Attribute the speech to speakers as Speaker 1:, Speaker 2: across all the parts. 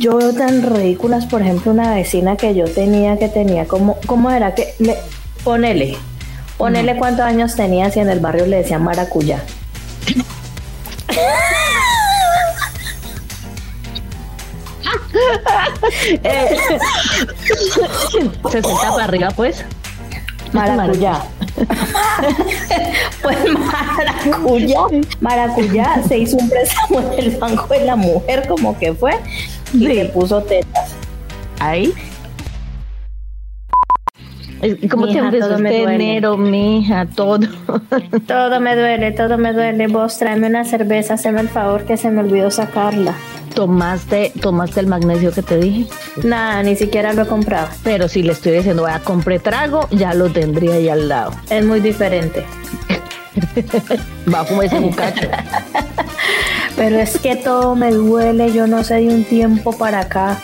Speaker 1: Yo veo tan ridículas, por ejemplo, una vecina que yo tenía que tenía como, ¿cómo era que le ponele? Ponele cuántos años tenía si en el barrio le decían maracuyá.
Speaker 2: Eh, 60 para arriba, pues.
Speaker 1: Maracuyá. pues maracuyá. Maracuyá se hizo un préstamo en el Banco de la Mujer, como que fue, y le puso tetas.
Speaker 2: Ahí. ¿Cómo te empezó este enero, mija? Todo.
Speaker 1: Todo me duele, todo me duele. Vos tráeme una cerveza, haceme el favor que se me olvidó sacarla.
Speaker 2: ¿Tomaste, ¿Tomaste el magnesio que te dije?
Speaker 1: Nada, ni siquiera lo he comprado.
Speaker 2: Pero si le estoy diciendo, vaya, compré trago, ya lo tendría ahí al lado.
Speaker 1: Es muy diferente.
Speaker 2: Va como ese muchacho.
Speaker 1: Pero es que todo me duele, yo no sé de un tiempo para acá.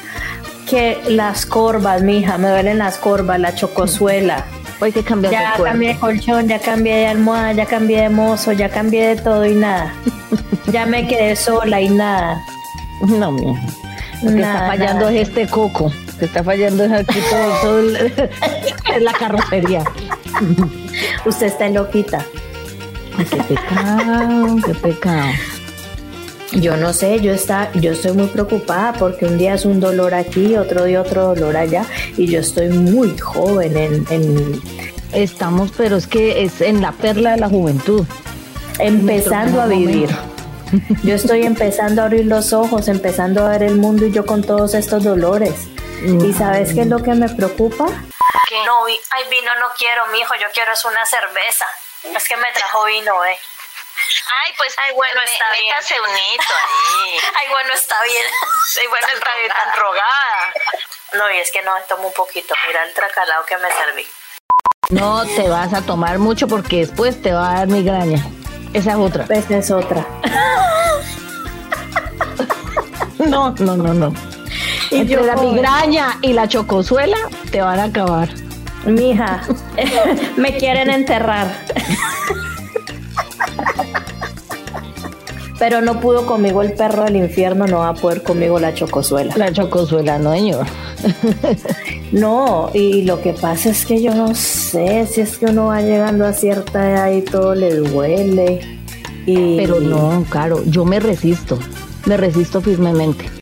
Speaker 1: Que las corvas, mija, me duelen las corvas, la chocosuela.
Speaker 2: Hay que cambiar
Speaker 1: Ya
Speaker 2: de
Speaker 1: cambié de colchón, ya cambié de almohada, ya cambié de mozo, ya cambié de todo y nada. Ya me quedé sola y nada.
Speaker 2: No, mija. Lo que está fallando
Speaker 1: nada.
Speaker 2: es este coco. Lo que está fallando es aquí todo, todo el- es la carrocería.
Speaker 1: Usted está loquita.
Speaker 2: Qué pecado, qué pecado.
Speaker 1: Yo no sé, yo está, yo estoy muy preocupada porque un día es un dolor aquí, otro día otro dolor allá y yo estoy muy joven en, en-
Speaker 2: Estamos, pero es que es en la perla de la juventud.
Speaker 1: empezando a vivir. Yo estoy empezando a abrir los ojos, empezando a ver el mundo y yo con todos estos dolores. ¿Y sabes qué es lo que me preocupa?
Speaker 3: Que no, vi- ay, vino no quiero, mijo, yo quiero es una cerveza. Es que me trajo vino, eh. Ay, pues, ay, bueno, está bien. Métase un hito ahí. Ay, bueno, está bien. Ay, bueno, está bien, tan rogada. No, y es que no, tomo un poquito. Mira el tracalado que me serví.
Speaker 2: No te vas a tomar mucho porque después te va a dar migraña. Esa es otra.
Speaker 1: Esa es otra.
Speaker 2: No, no, no, no.
Speaker 1: Y
Speaker 2: Entre
Speaker 1: yo
Speaker 2: la migraña y la chocosuela te van a acabar.
Speaker 1: Mija, me quieren enterrar. Pero no pudo conmigo el perro del infierno, no va a poder conmigo la chocosuela.
Speaker 2: La chocosuela, no, señor.
Speaker 1: No, y lo que pasa es que yo no sé si es que uno va llegando a cierta edad y todo le duele. Y,
Speaker 2: Pero no, Caro, yo me resisto. Me resisto firmemente.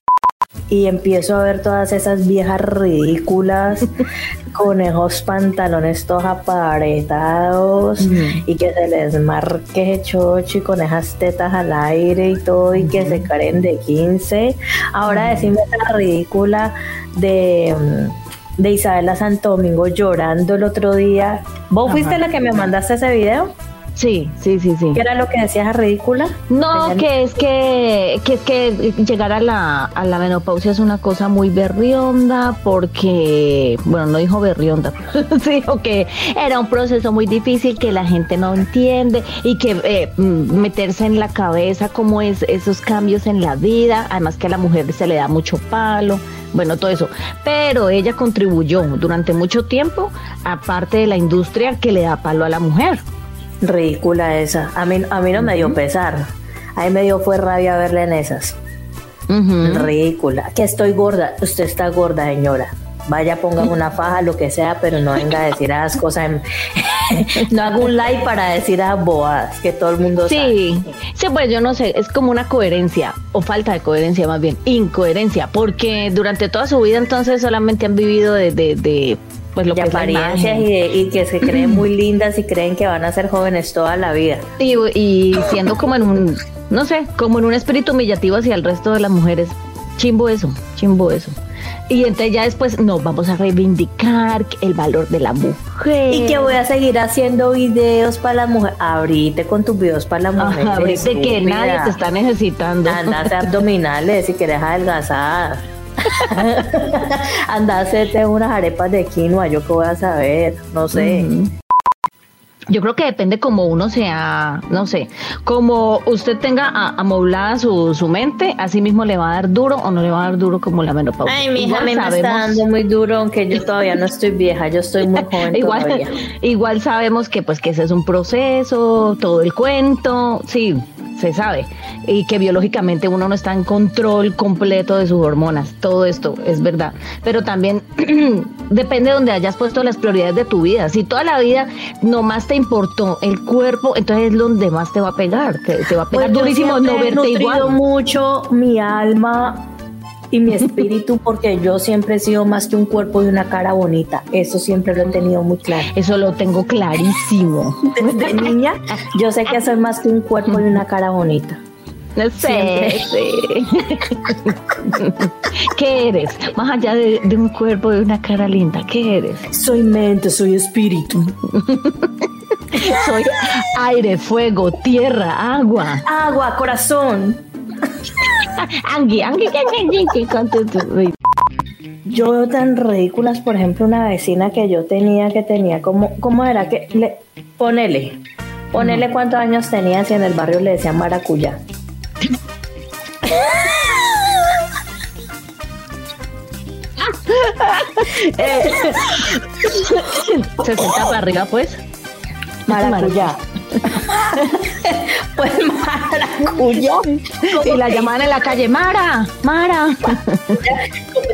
Speaker 1: Y empiezo a ver todas esas viejas ridículas con esos pantalones todos aparetados y que se les marque chocho y con esas tetas al aire y todo y que se caren de 15. Ahora decime esa ridícula de, mm, de Isabela Santo Domingo llorando el otro día. ¿Vos fuiste la que me mandaste ese video?
Speaker 2: Sí, sí, sí, sí.
Speaker 1: ¿Qué era lo que decías esa ridícula?
Speaker 2: No, que es que, que es que llegar a la, a la menopausia es una cosa muy berrionda porque, bueno, no dijo berrionda, sí, dijo que era un proceso muy difícil que la gente no entiende y que eh, mm, meterse en la cabeza cómo es esos cambios en la vida, además que a la mujer se le da mucho palo, bueno, todo eso. Pero ella contribuyó durante mucho tiempo, aparte de la industria que le da palo a la mujer.
Speaker 1: Ridícula esa. A mí, a mí no me dio pesar. A mí me dio fue rabia verla en esas. Ridícula. Que estoy gorda. Usted está gorda, señora. Vaya, ponga una faja, lo que sea, pero no venga a decir esas cosas. en- no haga un like para decir esas bobadas que todo el mundo sabe.
Speaker 2: Sí, sí, pues yo no sé, es como una coherencia, o falta de coherencia más bien, incoherencia, porque durante toda su vida entonces solamente han vivido de, de, de, pues lo
Speaker 1: De
Speaker 2: que es la
Speaker 1: apariencias y, de- y que se creen muy lindas y creen que van a ser jóvenes toda la vida.
Speaker 2: Y, y siendo como en un, no sé, como en un espíritu humillativo hacia el resto de las mujeres. Chimbo eso, chimbo eso. Y entonces ya después nos vamos a reivindicar el valor de la mujer.
Speaker 1: Y que voy a seguir haciendo videos para la mujer. Abrite con tus videos para la mujer.
Speaker 2: Ahorita que nadie te está necesitando.
Speaker 1: Anda a hacer abdominales si quieres adelgazar. Anda, hacerte unas arepas de quinoa, yo qué voy a saber, no sé.
Speaker 2: Yo creo que depende como uno sea, no sé, como usted tenga amoblada su, su mente, así mismo le va a dar duro o no le va a dar duro como la menopausia.
Speaker 1: Ay, mi hija me está dando muy duro, aunque yo todavía no estoy vieja, yo estoy muy joven
Speaker 2: igual,
Speaker 1: todavía.
Speaker 2: Igual sabemos que pues que ese es un proceso, todo el cuento, sí, se sabe, y que biológicamente uno no está en control completo de sus hormonas, todo esto es verdad, pero también depende de donde hayas puesto las prioridades de tu vida, si toda la vida nomás te importó el cuerpo, entonces es donde más te va a pegar, te, va a pegar pues durísimo no verte igual.
Speaker 1: mucho mi alma y mi espíritu porque yo siempre he sido más que un cuerpo y una cara bonita. Eso siempre lo he tenido muy claro.
Speaker 2: Eso lo tengo clarísimo.
Speaker 1: Desde niña yo sé que soy más que un cuerpo y una cara bonita.
Speaker 2: No sé, sí. ¿Qué eres? Más allá de, de, un cuerpo y una cara linda, ¿qué eres?
Speaker 1: Soy mente, soy espíritu.
Speaker 2: soy aire, fuego, tierra, agua.
Speaker 1: Agua, corazón. Yo veo tan ridículas, por ejemplo, una vecina que yo tenía que tenía como, ¿cómo era? que le, Ponele, ponele cuántos años tenía si en el barrio le decían maracuyá.
Speaker 2: eh, 60 para arriba, pues.
Speaker 1: Maracuyá. pues maracuyá.
Speaker 2: Y la llamaban en la calle, Mara, Mara.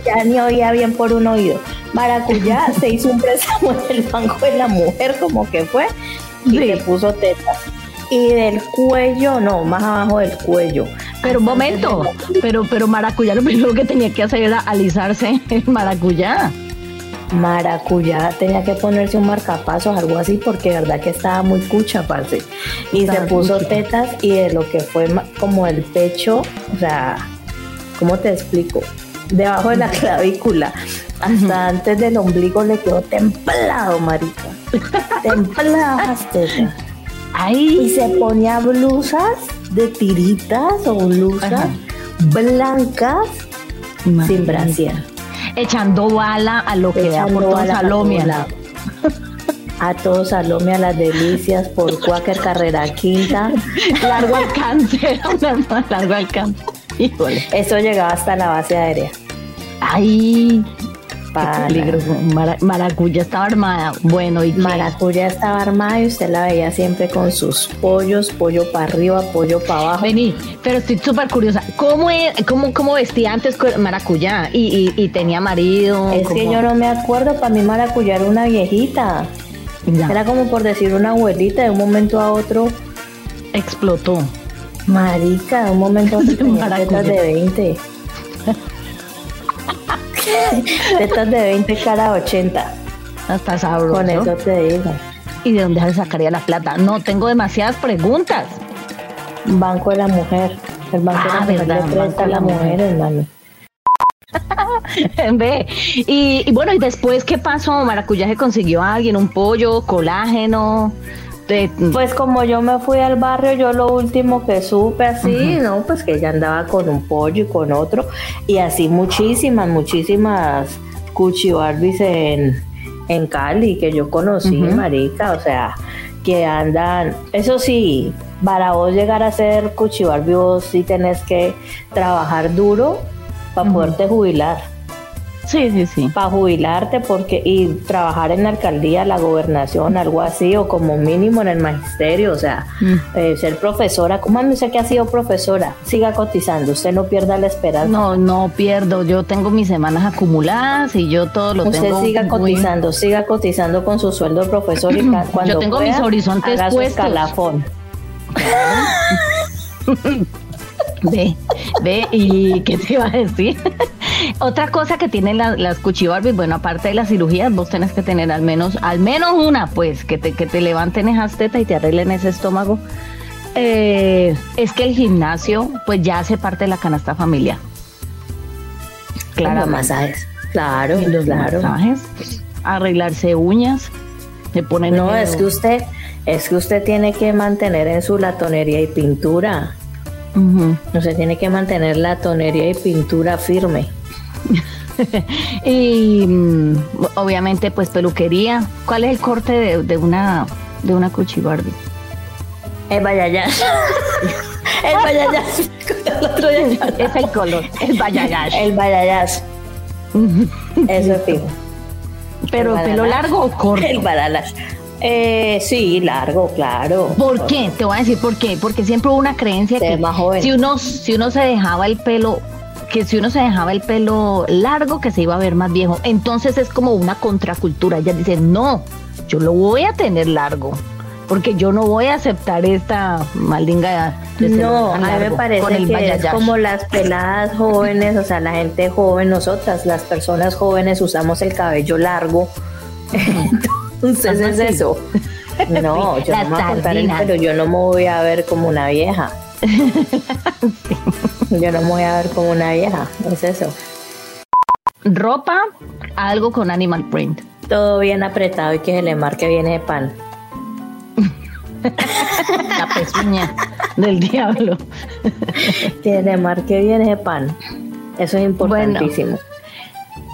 Speaker 1: ya ni oía bien por un oído. Maracuyá se hizo un préstamo en el banco de la mujer, como que fue, y le puso tetas. Y del cuello, no, más abajo del cuello.
Speaker 2: Pero un momento, pero, pero maracuyá lo primero que tenía que hacer era alisarse el maracuyá
Speaker 1: maracuyá tenía que ponerse un marcapasos, algo así, porque de verdad que estaba muy cucha, parce. Y se puso tetas y de lo que fue como el pecho, o sea, ¿cómo te explico? Debajo de la clavícula, hasta antes del ombligo le quedó templado, marica. Templadas tetas. Ahí. Y se ponía blusas de tiritas o blusas blancas sin brasier
Speaker 2: echando bala a lo que da por todo Salomia.
Speaker 1: A todos Salomia, las delicias por Quaker Carrera Quinta.
Speaker 2: largo alcance, largo alcance.
Speaker 1: Eso llegaba hasta la base aérea.
Speaker 2: Ay, peligro. Maracuya estaba armada. Bueno, ¿y
Speaker 1: Maracuya estaba armada y usted la veía siempre con sus pollos, pollo para arriba, pollo para abajo.
Speaker 2: Vení, pero estoy súper curiosa. ¿Cómo, cómo, ¿Cómo vestía antes Maracuyá? ¿Y, y, tenía marido?
Speaker 1: Es que yo no me acuerdo. Para mí Maracuyá era una viejita. Era como por decir una abuelita. De un momento a otro
Speaker 2: explotó.
Speaker 1: Marica, de un momento a otro de 20. Tetas de 20, cara 80.
Speaker 2: Hasta sabroso.
Speaker 1: Con eso te digo.
Speaker 2: ¿Y de dónde se sacaría la plata? No, tengo demasiadas preguntas.
Speaker 1: Banco de la Mujer. El Banco de la ah, Mujer verdad, la, Mujer, hermano.
Speaker 2: Ve, y, bueno, y después, ¿qué pasó? Maracuyaje consiguió a alguien, un pollo, colágeno.
Speaker 1: Pues como yo me fui al barrio, yo lo último que supe así, ¿no? Pues que ella andaba con un pollo y con otro, y así muchísimas, muchísimas cuchi en, en Cali que yo conocí, marica, o sea, que andan, eso sí, para vos llegar a ser cuchi vos sí tenés que trabajar duro para poderte jubilar.
Speaker 2: Sí, sí, sí.
Speaker 1: Para jubilarte porque y trabajar en la alcaldía, la gobernación, algo así, o como mínimo en el magisterio, o sea, mm. eh, ser profesora. ¿Cómo me sé que ha sido profesora? Siga cotizando, usted no pierda la esperanza.
Speaker 2: No, no pierdo. Yo tengo mis semanas acumuladas y yo todo lo
Speaker 1: usted
Speaker 2: tengo.
Speaker 1: Usted siga cotizando, siga cotizando con su sueldo de profesor y cuando
Speaker 2: Yo tengo mis horizontes haga puestos.
Speaker 1: escalafón.
Speaker 2: ve, ve, ¿y qué te iba a decir? Otra cosa que tienen las cuchibarbies, bueno, aparte de las cirugías, vos tenés que tener al menos, al menos una, pues, que te, que te levanten esas tetas y te arreglen ese estómago. Eh, es que el gimnasio, pues, ya hace parte de la canasta familiar.
Speaker 1: Claro. masajes. Claro, los claro. Masajes,
Speaker 2: arreglarse uñas. Se ponen
Speaker 1: no, es que usted, es que usted tiene que mantener en su latonería y pintura. No se tiene que mantener la tonería y pintura firme.
Speaker 2: y mm, obviamente pues peluquería. ¿Cuál es el corte de, de una de una cuchi Barbie?
Speaker 1: El bayayas. el bayayas.
Speaker 2: es el color, el bayayas.
Speaker 1: El bayayas. Eso es fijo.
Speaker 2: ¿Pero pelo largo o corto?
Speaker 1: El badalas. Eh, sí, largo, claro.
Speaker 2: ¿Por qué? Te voy a decir por qué. Porque siempre hubo una creencia que si uno, si uno se dejaba el pelo que si uno se dejaba el pelo largo, que se iba a ver más viejo. Entonces es como una contracultura. Ella dice, no, yo lo voy a tener largo. Porque yo no voy a aceptar esta maldinga
Speaker 1: de No, a mí me parece que es como las peladas jóvenes, o sea, la gente joven, nosotras, las personas jóvenes usamos el cabello largo. Entonces es eso. No, yo no me voy a cortar el pelo, yo no me voy a ver como una vieja. Yo no me voy a ver como una vieja, es eso.
Speaker 2: Ropa, algo con animal print.
Speaker 1: Todo bien apretado y que se le marque viene de pan.
Speaker 2: La pezuña del diablo.
Speaker 1: que le marque viene de pan. Eso es importantísimo.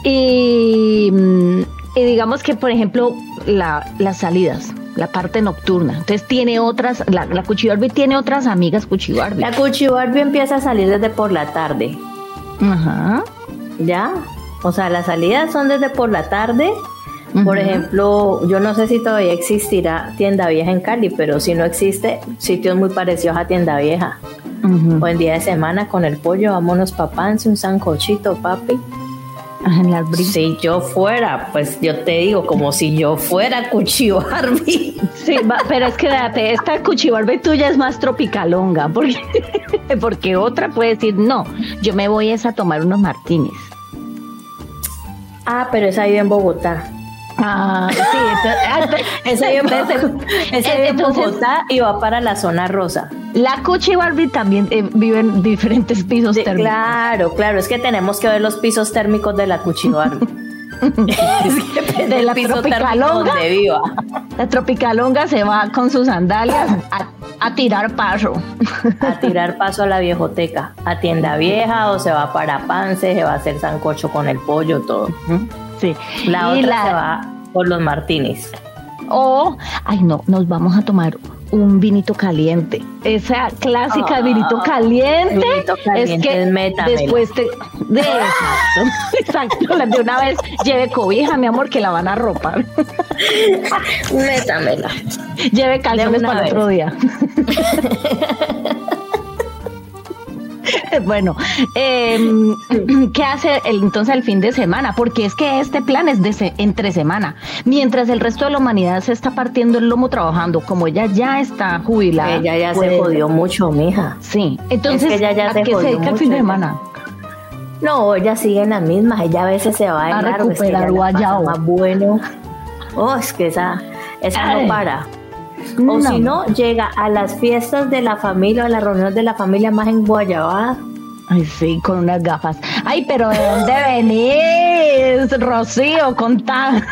Speaker 2: y, mm, y, digamos que, por ejemplo, las salidas la parte nocturna. Entonces tiene otras, la, la tiene otras amigas Barbie.
Speaker 1: La Barbie empieza a salir desde por la tarde. Ajá. ¿Ya? O sea, las salidas son desde por la tarde. Por ejemplo, yo no sé si todavía existirá tienda vieja en Cali, pero si no existe, sitios muy parecidos a tienda vieja. O en día de semana con el pollo, vámonos papance, un sancochito, papi si yo fuera, pues yo te digo, como si yo fuera Cuchi Barbie.
Speaker 2: Sí, pero es que esta Cuchi Barbie tuya es más tropicalonga, porque, porque otra puede decir, no, yo me voy a tomar unos martines.
Speaker 1: Ah, pero es ahí en Bogotá.
Speaker 2: Ah, sí,
Speaker 1: ese vive en Bogotá y va para la zona rosa.
Speaker 2: La Cuchi Barbie también eh, vive en diferentes pisos térmicos.
Speaker 1: Claro, claro, es que tenemos que ver los pisos térmicos de la Cuchi Barbie.
Speaker 2: de la tropicalonga. La tropicalonga se va con sus sandalias a, tirar paso.
Speaker 1: a tirar paso a la viejoteca, a tienda vieja o se va para Pance, se va a hacer sancocho con el pollo, todo.
Speaker 2: Sí.
Speaker 1: La otra se va por los martinis.
Speaker 2: O, ay no, nos vamos a tomar un vinito caliente. Esa clásica ah, vinito caliente. es que después te, de exacto, exacto, de una vez lleve cobija, mi amor, que la van a ropar.
Speaker 1: Métamela.
Speaker 2: Lleve calzones para otro día. bueno, em, ¿qué hace el, entonces el fin de semana? Porque es que este plan es de entre semana, mientras el resto de la humanidad se está partiendo el lomo trabajando, como ella ya está jubilada.
Speaker 1: Ella ya se pues, jodió mucho, mija.
Speaker 2: Sí, entonces, ella ya se qué se el fin de semana?
Speaker 1: No, ella sigue en las mismas, ella a veces se va a,
Speaker 2: a recuperar guayao.
Speaker 1: Más bueno. Oh, es que esa, esa no para. O si no, llega a las fiestas de la familia o a las reuniones de la familia más en Guayabá.
Speaker 2: Ay, sí, con unas gafas. Ay, pero ¿de dónde venís, Rocío? Contá.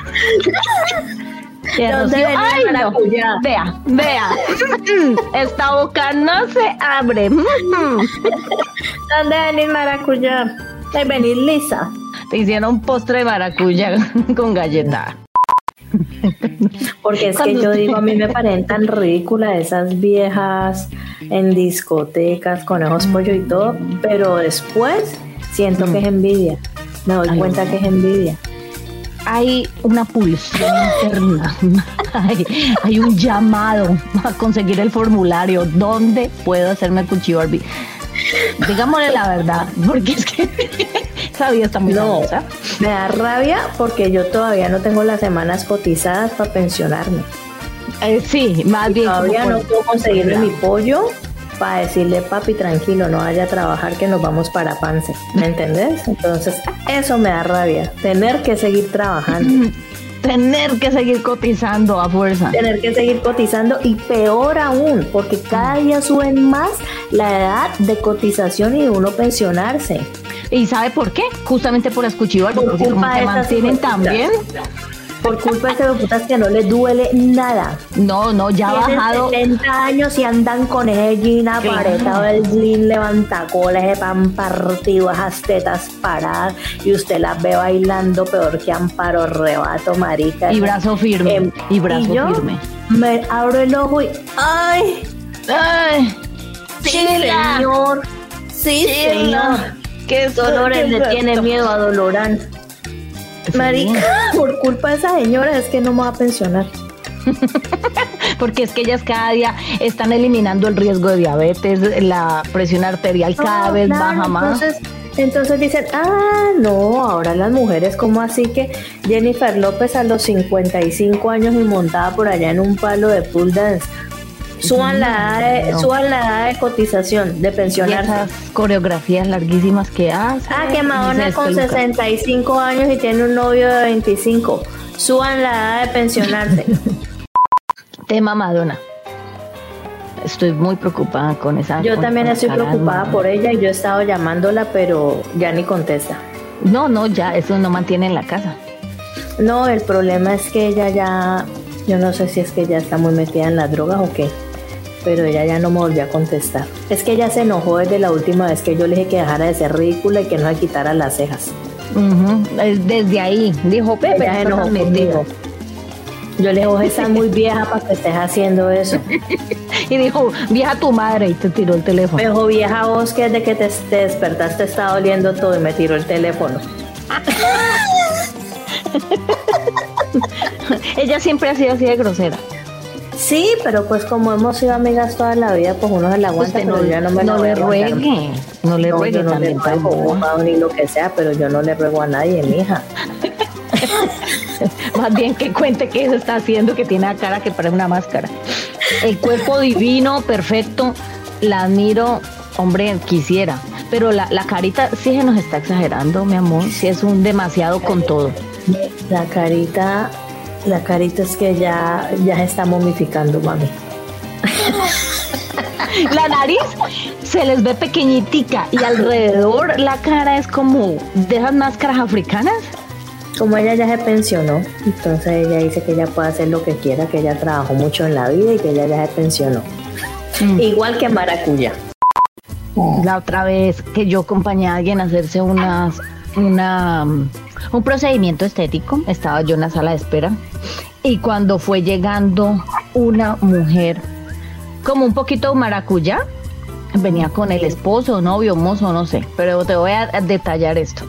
Speaker 1: ¿Dónde Ay, no.
Speaker 2: Vea, vea. Esta boca no se abre. ¿Dónde
Speaker 1: venís, maracuyá? ¿De venís lisa?
Speaker 2: Te hicieron postre de maracuyá con galleta.
Speaker 1: Porque es que yo digo, a mí me parecen tan ridículas esas viejas en discotecas, conejos pollo y todo, pero después siento que es envidia. Me doy cuenta que es envidia.
Speaker 2: Hay una pulsión interna, hay, un llamado a conseguir el formulario. ¿Dónde puedo hacerme cuchillo Barbie? Digámosle la verdad, porque es que esa vida está muy no,
Speaker 1: Me da rabia porque yo todavía no tengo las semanas cotizadas para pensionarme.
Speaker 2: Eh, sí, más bien.
Speaker 1: Todavía no puedo conseguirme mi pollo para decirle, papi, tranquilo, no vaya a trabajar que nos vamos para Pance. ¿Me entendés? Entonces, eso me da rabia, tener que seguir trabajando.
Speaker 2: tener que seguir cotizando a fuerza.
Speaker 1: Tener que seguir cotizando y peor aún, porque cada día suben más la edad de cotización y de uno pensionarse.
Speaker 2: ¿Y sabe por qué? Justamente por las cuchillas, porque como se mantienen también.
Speaker 1: por culpa de ese putas que no le duele nada.
Speaker 2: No, no, ya ha bajado.
Speaker 1: 70 años y andan con ese jean aparetado, el jean levantacola, ese pan partido, esas tetas paradas, y usted las ve bailando peor que Amparo Rebato, marica.
Speaker 2: Y brazo firme, em, y brazo firme.
Speaker 1: Me abro el ojo y ¡ay! ¡ay! Sí, señor. Sí, señor. Qué Dolores le tiene miedo a Dolorán. Marica, por culpa de esa señora es que no me va a pensionar.
Speaker 2: Porque es que ellas cada día están eliminando el riesgo de diabetes, la presión arterial cada vez baja más.
Speaker 1: Entonces, entonces dicen, ah, no, ahora las mujeres, ¿cómo así que Jennifer López a los 55 años y montada por allá en un palo de pool dance? Suban la, edad de, la edad de cotización, de pensionarse. esas
Speaker 2: coreografías larguísimas que hace.
Speaker 1: Ah, que Madonna con 65 años y tiene un novio de 25. Suban la edad de pensionarse.
Speaker 2: Tema Madonna. Estoy muy preocupada con esa.
Speaker 1: Yo también estoy preocupada por ella y yo he estado llamándola, pero ya ni contesta.
Speaker 2: No, no, ya, eso no mantiene en la casa.
Speaker 1: No, el problema es que ella ya, yo no sé si es que ya está muy metida en las drogas o qué, pero ella ya no me volvió a contestar. Es que ella se enojó desde la última vez que yo le dije que dejara de ser ridícula y que no le quitara las cejas.
Speaker 2: Desde ahí, dijo Pepe,
Speaker 1: ella se enojó Yo le dije, estás muy vieja para que estés haciendo eso.
Speaker 2: y dijo, vieja tu madre, y te tiró el teléfono.
Speaker 1: Me dijo, vieja vos que desde que te, te despertaste está doliendo todo y me tiró el teléfono.
Speaker 2: Ella siempre ha sido así de grosera.
Speaker 1: Sí, pero pues como hemos sido amigas toda la vida, pues uno se la aguanta,
Speaker 2: no, ya no me no le ruegue, no le ruegue
Speaker 1: no
Speaker 2: también
Speaker 1: le ruego, ni lo que sea, pero yo no le ruego a nadie, mija.
Speaker 2: Más bien que cuente qué se está haciendo, que tiene la cara que parece una máscara. El cuerpo divino, perfecto, la admiro, hombre, quisiera. Pero la, la carita sí se nos está exagerando, mi amor, sí es un demasiado con todo.
Speaker 1: La carita la carita es que ya, ya se está momificando, mami.
Speaker 2: la nariz se les ve pequeñitica y alrededor la cara es como de esas máscaras africanas.
Speaker 1: Como ella ya se pensionó, entonces ella dice que ella puede hacer lo que quiera, que ella trabajó mucho en la vida y que ella ya se pensionó. Mm. Igual que Maracuya.
Speaker 2: La otra vez que yo acompañé a alguien a hacerse unas, una un procedimiento estético. Estaba yo en la sala de espera y cuando fue llegando una mujer como un poquito maracuyá, venía con el esposo, novio, mozo, no sé, pero te voy a detallar esto.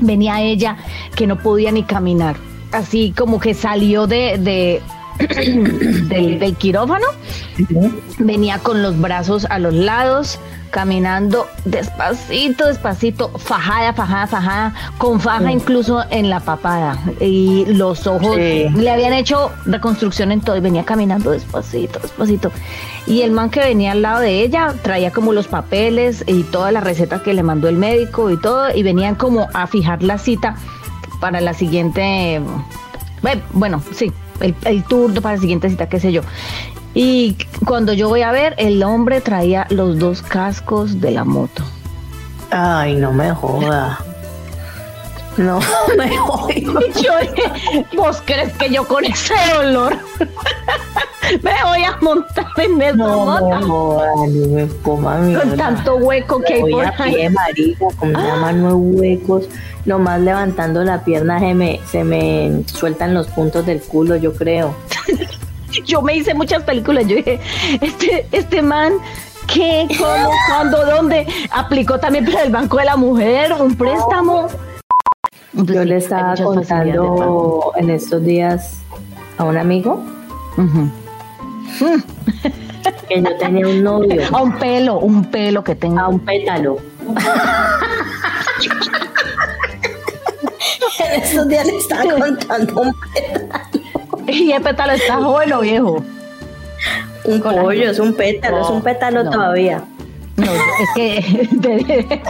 Speaker 2: Venía ella que no podía ni caminar, así como que salió de del, quirófano, venía con los brazos a los lados, caminando despacito, despacito, fajada, fajada, fajada, con faja incluso en la papada. Y los ojos le habían hecho reconstrucción en todo y venía caminando despacito, despacito. Y el man que venía al lado de ella traía como los papeles y todas las recetas que le mandó el médico y todo, y venían como a fijar la cita para la siguiente. Bueno, sí, el, el turno para la siguiente cita, qué sé yo. Y cuando yo voy a ver, el hombre traía los dos cascos de la moto.
Speaker 1: Ay, no me joda. No me joda.
Speaker 2: Yo ¿vos crees que yo con ese olor me voy a montar en esa no, moto?
Speaker 1: No, me coma
Speaker 2: Con tanto hueco que hay
Speaker 1: por a pie, marica, con ah. mano huecos. Nomás levantando la pierna se me, se me sueltan los puntos del culo, yo creo.
Speaker 2: yo me hice muchas películas. Yo dije, este, este man, ¿qué? ¿Cómo? ¿Cuándo? ¿Dónde? Aplicó también para el Banco de la Mujer un préstamo.
Speaker 1: Yo le estaba contando en estos días a un amigo que yo tenía un novio.
Speaker 2: A un pelo, un pelo que tenga.
Speaker 1: A un pétalo. en estos días le estaba contando un pétalo.
Speaker 2: ¿Y el pétalo está joven o viejo?
Speaker 1: Un pollo, es un pétalo, es un pétalo todavía.
Speaker 2: No, es que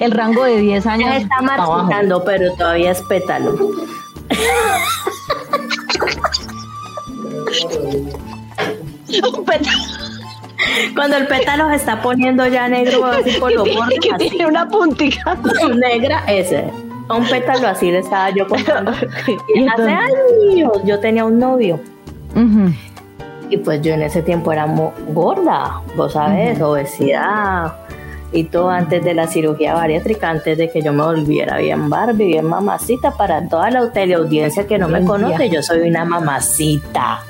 Speaker 2: el rango de 10 años.
Speaker 1: Está marchitando, pero todavía es pétalo.
Speaker 2: un pétalo.
Speaker 1: Cuando el pétalo se está poniendo ya negro, así por los bordes.
Speaker 2: Que tiene una puntita
Speaker 1: negra, ese. Un pétalo así le estaba yo contando. y hace años yo tenía un novio. Y pues yo en ese tiempo era gorda, vos sabes, obesidad y todo antes de la cirugía bariátrica, antes de que yo me volviera bien Barbie, bien mamacita, para toda la teleaudiencia que no me conoce, yo soy una mamacita.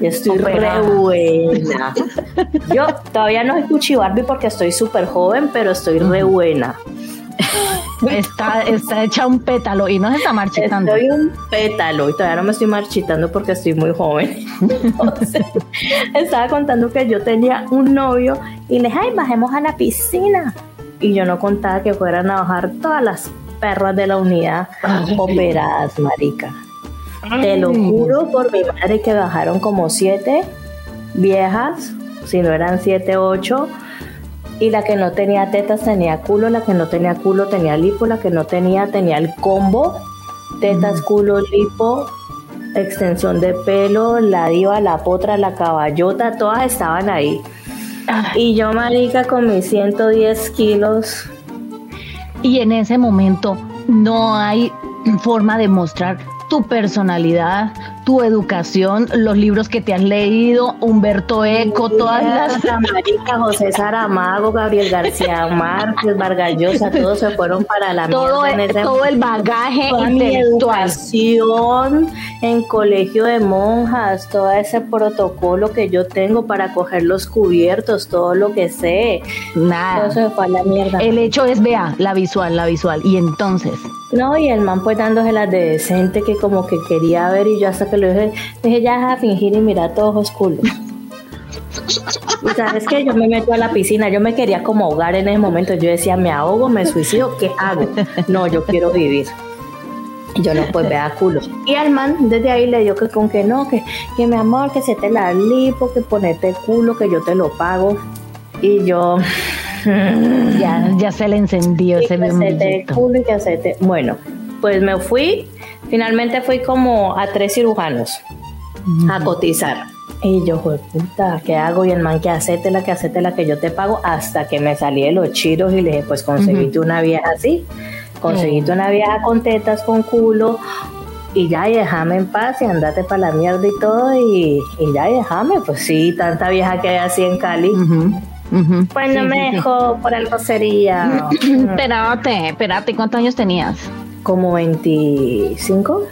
Speaker 1: Yo estoy re buena. Yo todavía no soy Cuchi Barbie porque estoy súper joven, pero estoy re buena.
Speaker 2: Está, está hecha un pétalo y no se está marchitando.
Speaker 1: Estoy un pétalo y todavía no me estoy marchitando porque estoy muy joven. Entonces, estaba contando que yo tenía un novio y le dije, ay, bajemos a la piscina. Y yo no contaba que fueran a bajar todas las perras de la unidad operadas, marica. Te lo juro por mi madre que bajaron como siete viejas, si no eran siete, ocho y la que no tenía tetas tenía culo, la que no tenía culo tenía lipo, la que no tenía tenía el combo, tetas, culo, lipo, extensión de pelo, la diva, la potra, la caballota, todas estaban ahí. Y yo, marica, con mis 110 kilos.
Speaker 2: Y en ese momento no hay forma de mostrar tu personalidad, tu educación, los libros que te has leído, Humberto Eco, todas las...
Speaker 1: Marica, José Saramago, Gabriel García Márquez, Vargas Llosa, todos se fueron para la
Speaker 2: todo
Speaker 1: mierda.
Speaker 2: El, todo el bagaje
Speaker 1: toda mi educación en colegio de monjas, todo ese protocolo que yo tengo para coger los cubiertos, todo lo que sé.
Speaker 2: Nada.
Speaker 1: Todo se fue a la mierda.
Speaker 2: El hecho es, vea, la visual, la visual. Y entonces...
Speaker 1: No, y el man pues dándose las de decente que como que quería ver y yo hasta que lo dije, dije ya a fingir y mirar todos los culos. Y sabes que yo me meto a la piscina, yo me quería como ahogar en ese momento, yo decía, me ahogo, me suicido, ¿qué hago? No, yo quiero vivir. Y yo no, pues vea culo. Y al man desde ahí le dio que con que no, que, que mi amor, que se te la lipo, que ponete culo, que yo te lo pago. Y yo,
Speaker 2: ya, ya se le encendió ese
Speaker 1: culo y que Bueno, pues me fui, finalmente fui como a tres cirujanos a cotizar. Y yo, pues puta, ¿qué hago? Y el man, que hacete la que hacete la que yo te pago, hasta que me salí de los chiros y le dije, pues conseguiste una vieja así, conseguiste una vieja con tetas, con culo, y ya, y déjame en paz y andate para la mierda y todo, y, ya, y déjame, pues sí, tanta vieja que hay así en Cali. Pues no me dejó, por algo sería.
Speaker 2: espérate, espérate, ¿cuántos años tenías?
Speaker 1: Como 25.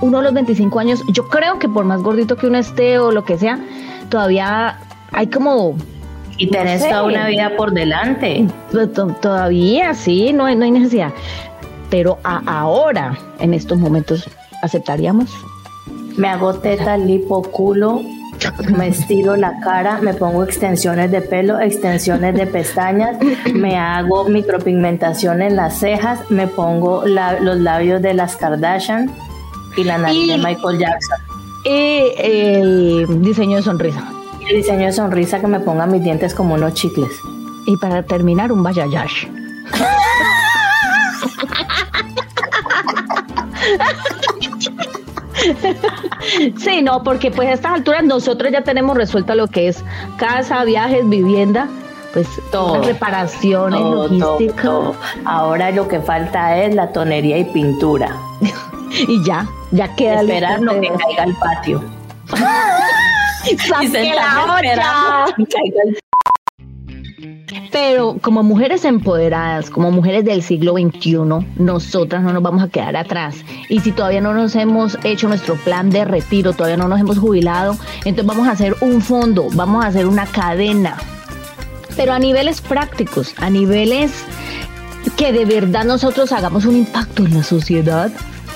Speaker 2: Uno de los 25 años, yo creo que por más gordito que uno esté o lo que sea, todavía hay como
Speaker 1: y tenés toda una vida por delante.
Speaker 2: Pues, todavía sí, no hay, no hay necesidad. Pero ahora, en estos momentos, ¿aceptaríamos?
Speaker 1: Me hago teta, lipo, culo, me estiro la cara, me pongo extensiones de pelo, extensiones de pestañas, me hago micropigmentación en las cejas, me pongo los labios de las Kardashian y la nariz de Michael Jackson.
Speaker 2: Y el diseño de sonrisa.
Speaker 1: El diseño de sonrisa que me ponga mis dientes como unos chicles.
Speaker 2: Y para terminar, un bayayash. sí, no, porque pues a estas alturas nosotros ya tenemos resuelto lo que es casa, viajes, vivienda, pues todo, reparaciones, logística.
Speaker 1: Ahora lo que falta es la tonería y pintura.
Speaker 2: y ya, ya queda
Speaker 1: esperar lo que caiga al patio.
Speaker 2: ¡Saque la! Pero como mujeres empoderadas, como mujeres del siglo XXI, nosotras no nos vamos a quedar atrás. Y si todavía no nos hemos hecho nuestro plan de retiro, todavía no nos hemos jubilado, entonces vamos a hacer un fondo, vamos a hacer una cadena. Pero a niveles prácticos, a niveles que de verdad nosotros hagamos un impacto en la sociedad,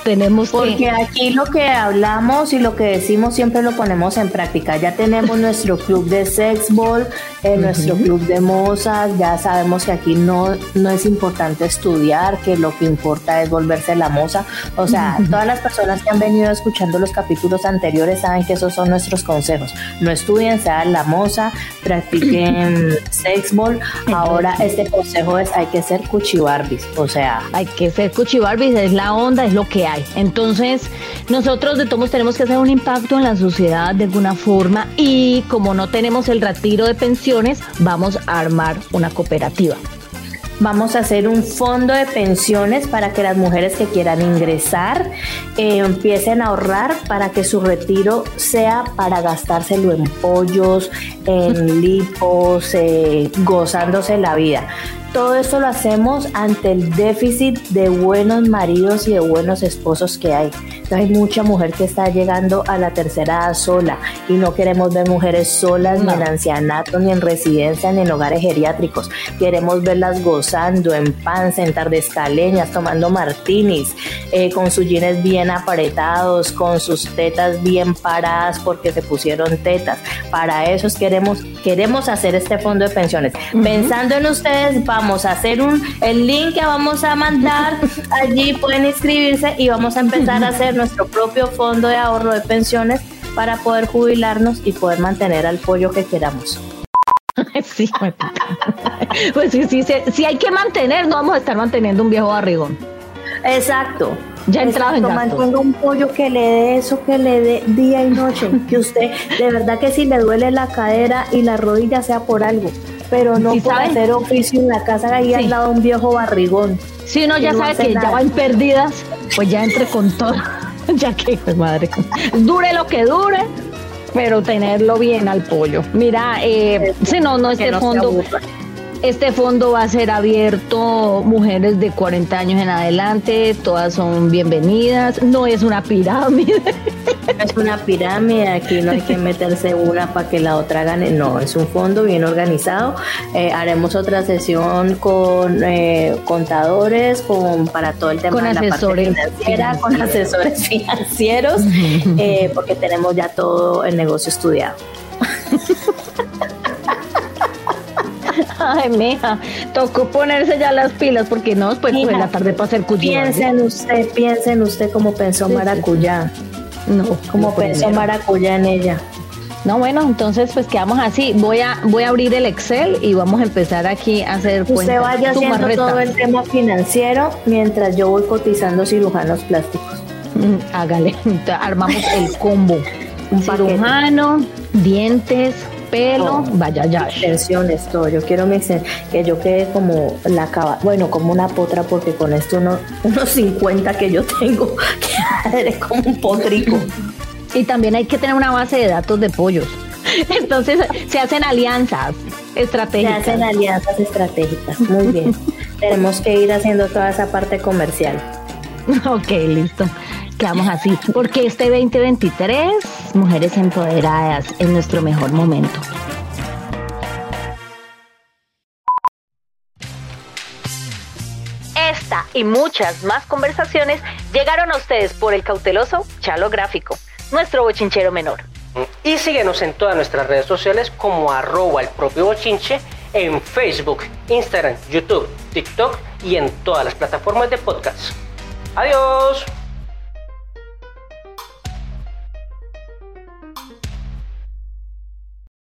Speaker 2: tenemos
Speaker 1: Porque aquí lo que hablamos y lo que decimos siempre lo ponemos en práctica. Ya tenemos nuestro club de sexball, eh, nuestro club de mozas, ya sabemos que aquí no, no es importante estudiar, que lo que importa es volverse la moza. O sea, todas las personas que han venido escuchando los capítulos anteriores saben que esos son nuestros consejos. No estudien, sean la moza, practiquen sexball. Ahora este consejo es hay que ser cuchibarbis. O sea,
Speaker 2: hay que ser cuchibarbis, es la onda, es lo que hay. Entonces, nosotros de todos tenemos que hacer un impacto en la sociedad de alguna forma y como no tenemos el retiro de pensiones, vamos a armar una cooperativa.
Speaker 1: Vamos a hacer un fondo de pensiones para que las mujeres que quieran ingresar eh, empiecen a ahorrar para que su retiro sea para gastárselo en pollos, en lipos, eh, gozándose la vida. Todo esto lo hacemos ante el déficit de buenos maridos y de buenos esposos que hay. hay mucha mujer que está llegando a la tercera edad sola y no queremos ver mujeres solas ni en ancianato, ni en residencia, ni en hogares geriátricos. Queremos verlas gozando en pan, en tardes caleñas, tomando martinis, eh, con sus jeans bien apretados, con sus tetas bien paradas porque se pusieron tetas. Para eso queremos, queremos hacer este fondo de pensiones. Pensando en ustedes, vamos a hacer un, el link que vamos a mandar, allí pueden inscribirse y vamos a empezar a hacer nuestro propio fondo de ahorro de pensiones para poder jubilarnos y poder mantener al pollo que queramos.
Speaker 2: Sí, pues sí, sí, sí, hay que mantener, no vamos a estar manteniendo un viejo barrigón.
Speaker 1: Exacto.
Speaker 2: Ya entrado en
Speaker 1: Mantenga un pollo que le dé eso, que le dé día y noche. Que usted, de verdad que si le duele la cadera y la rodilla sea por algo pero no puede hacer oficio en la casa ahí al lado un viejo barrigón.
Speaker 2: Si uno ya sabe que ya van perdidas, pues ya entre con todo. ya que, pues madre, dure lo que dure, pero tenerlo bien al pollo. Mira, eh, si no, no este fondo. Este fondo va a ser abierto mujeres de 40 años en adelante, todas son bienvenidas, no es una pirámide.
Speaker 1: Es una pirámide, aquí no hay que meterse una para que la otra gane, no, es un fondo bien organizado. Eh, haremos otra sesión con eh, contadores, con para todo el tema
Speaker 2: con
Speaker 1: de
Speaker 2: la asesores
Speaker 1: parte financiera, con asesores financieros, eh, porque tenemos ya todo el negocio estudiado.
Speaker 2: Ay, mija, tocó ponerse ya las pilas porque no, después de la tarde para hacer
Speaker 1: cuyá. Piensen usted, piensen usted cómo pensó Maracuyá. No, como pensó Maracuyá en ella.
Speaker 2: No, bueno, entonces pues quedamos así. Voy a voy a abrir el Excel y vamos a empezar aquí a hacer
Speaker 1: cuentas. Usted vaya haciendo todo el tema financiero mientras yo voy cotizando cirujanos plásticos.
Speaker 2: Mm, hágale, armamos el combo. Un cirujano, dientes, pelo, vaya ya.
Speaker 1: Extensiones, todo. Yo quiero mi que yo quede como la cava, bueno, como una potra, porque con esto uno, unos 50 que yo tengo, eres como un potrico.
Speaker 2: Y también hay que tener una base de datos de pollos. Entonces se hacen alianzas estratégicas.
Speaker 1: Se hacen alianzas estratégicas, muy bien. Tenemos que ir haciendo toda esa parte comercial.
Speaker 2: Ok, listo. Quedamos así, porque este 2023, mujeres empoderadas en nuestro mejor momento. Esta y muchas más conversaciones llegaron a ustedes por el cauteloso Chalo Gráfico, nuestro bochinchero menor.
Speaker 4: Y síguenos en todas nuestras redes sociales como arroba el propio bochinche en Facebook, Instagram, YouTube, TikTok y en todas las plataformas de podcast. Adiós.